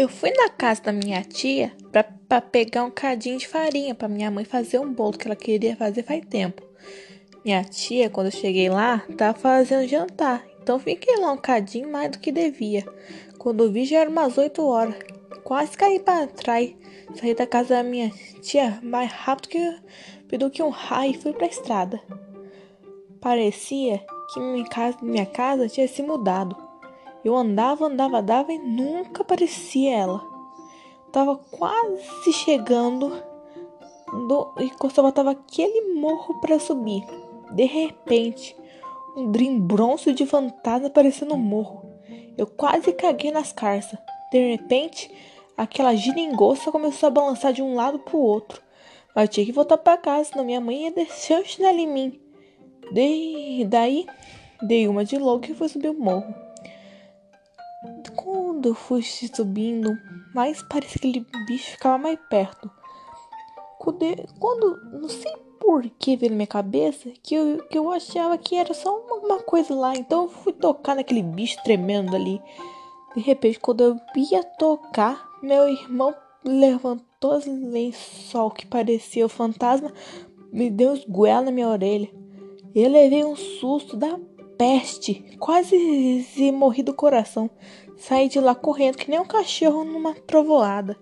Eu fui na casa da minha tia para pegar um cadinho de farinha para minha mãe fazer um bolo que ela queria fazer faz tempo. Minha tia, quando eu cheguei lá, tava fazendo jantar, então fiquei lá um cadinho mais do que devia. Quando vi já era umas 8 horas. Quase caí para trás. Saí da casa da minha tia mais rápido que, do que um raio e fui para a estrada. Parecia que minha casa, minha casa tinha se mudado. Eu andava, andava, andava e nunca aparecia ela. Tava quase chegando do, e só tava aquele morro para subir. De repente, um drimbronço de fantasma apareceu no morro. Eu quase caguei nas carças. De repente, aquela giringoça começou a balançar de um lado pro outro. Mas eu tinha que voltar para casa, senão minha mãe ia descer o chinelo em mim. De, daí, dei uma de louco e fui subir o morro. Quando eu fui subindo, mais parecia que aquele bicho ficava mais perto. Quando, quando não sei por que veio na minha cabeça que eu, que eu achava que era só uma, uma coisa lá. Então eu fui tocar naquele bicho tremendo ali. De repente, quando eu ia tocar, meu irmão levantou as lençol que parecia o fantasma, me deu uns goela na minha orelha. Eu levei um susto da peste, quase se morri do coração. Saí de lá correndo que nem um cachorro numa trovoada.